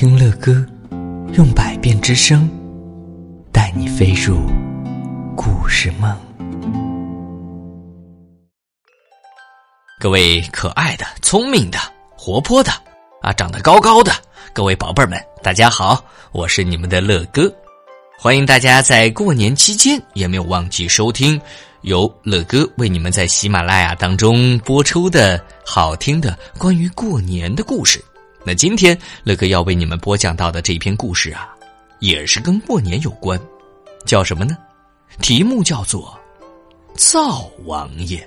听乐歌，用百变之声，带你飞入故事梦。各位可爱的、聪明的、活泼的啊，长得高高的各位宝贝儿们，大家好，我是你们的乐哥，欢迎大家在过年期间也没有忘记收听由乐哥为你们在喜马拉雅当中播出的好听的关于过年的故事。那今天乐哥要为你们播讲到的这篇故事啊，也是跟过年有关，叫什么呢？题目叫做“灶王爷”。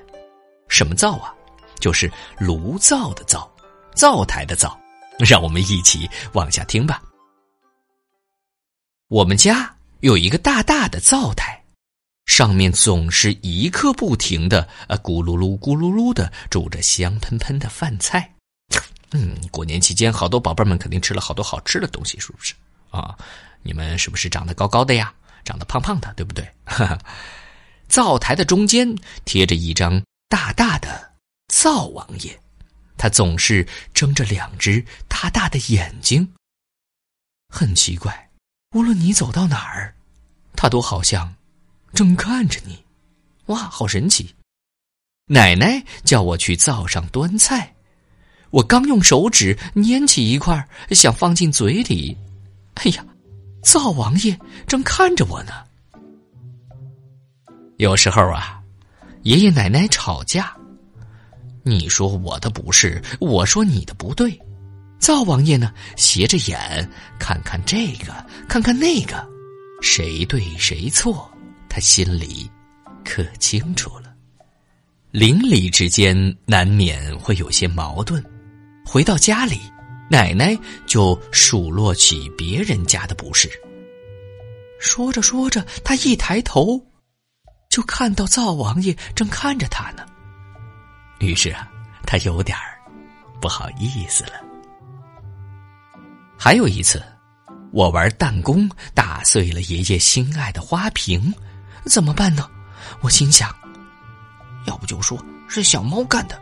什么灶啊？就是炉灶的灶，灶台的灶。让我们一起往下听吧。我们家有一个大大的灶台，上面总是一刻不停的呃咕噜噜咕噜噜的煮着香喷喷的饭菜。嗯，过年期间，好多宝贝们肯定吃了好多好吃的东西，是不是啊？你们是不是长得高高的呀？长得胖胖的，对不对？灶台的中间贴着一张大大的灶王爷，他总是睁着两只大大的眼睛。很奇怪，无论你走到哪儿，他都好像正看着你。哇，好神奇！奶奶叫我去灶上端菜。我刚用手指拈起一块，想放进嘴里，哎呀，灶王爷正看着我呢。有时候啊，爷爷奶奶吵架，你说我的不是，我说你的不对，灶王爷呢斜着眼看看这个，看看那个，谁对谁错，他心里可清楚了。邻里之间难免会有些矛盾。回到家里，奶奶就数落起别人家的不是。说着说着，他一抬头，就看到灶王爷正看着他呢。于是啊，他有点儿不好意思了。还有一次，我玩弹弓打碎了爷爷心爱的花瓶，怎么办呢？我心想，要不就说是小猫干的。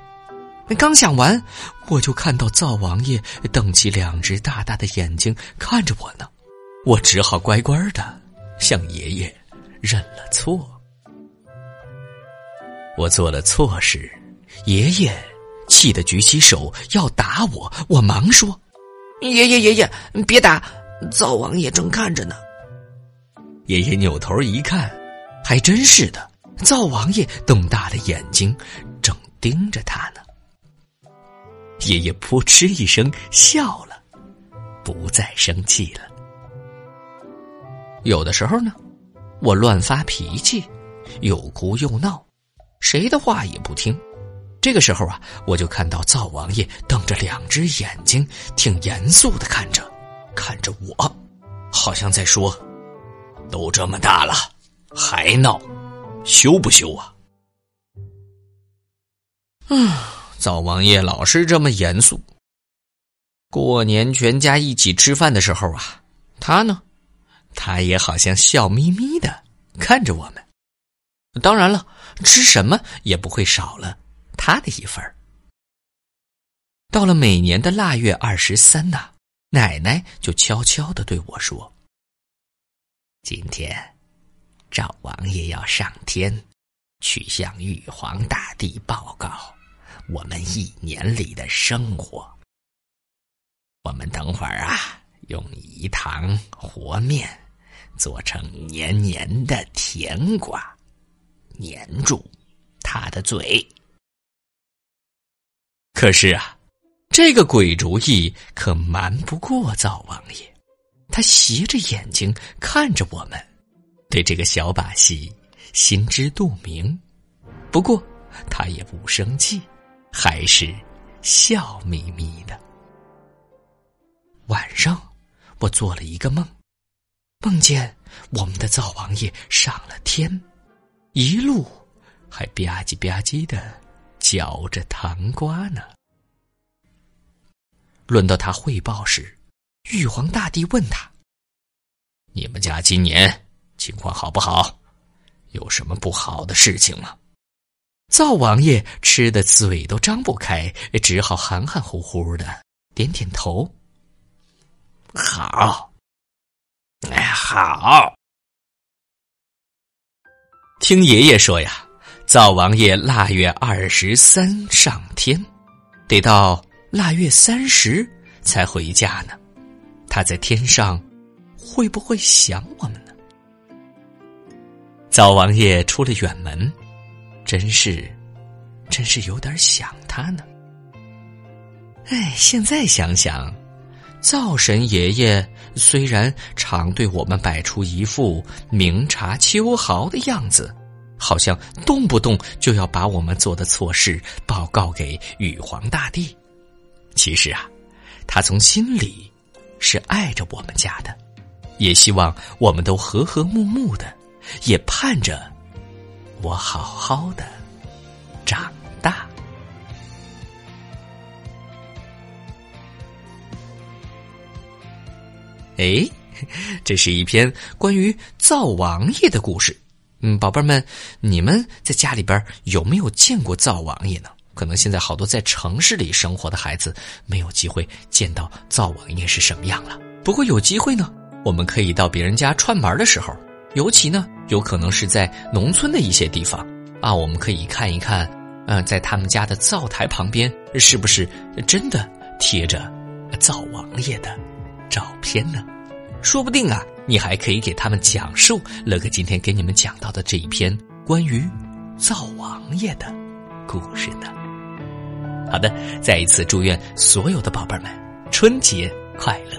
刚想完，我就看到灶王爷瞪起两只大大的眼睛看着我呢，我只好乖乖的向爷爷认了错。我做了错事，爷爷气得举起手要打我，我忙说：“爷爷爷爷，别打，灶王爷正看着呢。”爷爷扭头一看，还真是的，灶王爷瞪大了眼睛，正盯着他呢。爷爷扑哧一声笑了，不再生气了。有的时候呢，我乱发脾气，又哭又闹，谁的话也不听。这个时候啊，我就看到灶王爷瞪着两只眼睛，挺严肃的看着，看着我，好像在说：“都这么大了，还闹，羞不羞啊？” 嗯。灶王爷老是这么严肃。过年全家一起吃饭的时候啊，他呢，他也好像笑眯眯的看着我们。当然了，吃什么也不会少了他的一份到了每年的腊月二十三呐，奶奶就悄悄的对我说：“今天，赵王爷要上天，去向玉皇大帝报告。”我们一年里的生活，我们等会儿啊，用饴糖和面做成黏黏的甜瓜，粘住他的嘴。可是啊，这个鬼主意可瞒不过灶王爷，他斜着眼睛看着我们，对这个小把戏心知肚明，不过他也不生气。还是笑眯眯的。晚上，我做了一个梦，梦见我们的灶王爷上了天，一路还吧唧吧唧的嚼着糖瓜呢。轮到他汇报时，玉皇大帝问他：“你们家今年情况好不好？有什么不好的事情吗？”灶王爷吃的嘴都张不开，只好含含糊糊的点点头。好，哎，好。听爷爷说呀，灶王爷腊月二十三上天，得到腊月三十才回家呢。他在天上会不会想我们呢？灶王爷出了远门，真是，真是有点想他呢。哎，现在想想，灶神爷爷虽然常对我们摆出一副明察秋毫的样子，好像动不动就要把我们做的错事报告给玉皇大帝，其实啊，他从心里是爱着我们家的，也希望我们都和和睦睦的，也盼着我好好的长大。哎，这是一篇关于灶王爷的故事。嗯，宝贝儿们，你们在家里边有没有见过灶王爷呢？可能现在好多在城市里生活的孩子没有机会见到灶王爷是什么样了。不过有机会呢，我们可以到别人家串门的时候，尤其呢，有可能是在农村的一些地方啊，我们可以看一看，嗯，在他们家的灶台旁边是不是真的贴着灶王爷的。照片呢？说不定啊，你还可以给他们讲述乐哥今天给你们讲到的这一篇关于灶王爷的故事呢。好的，再一次祝愿所有的宝贝们春节快乐。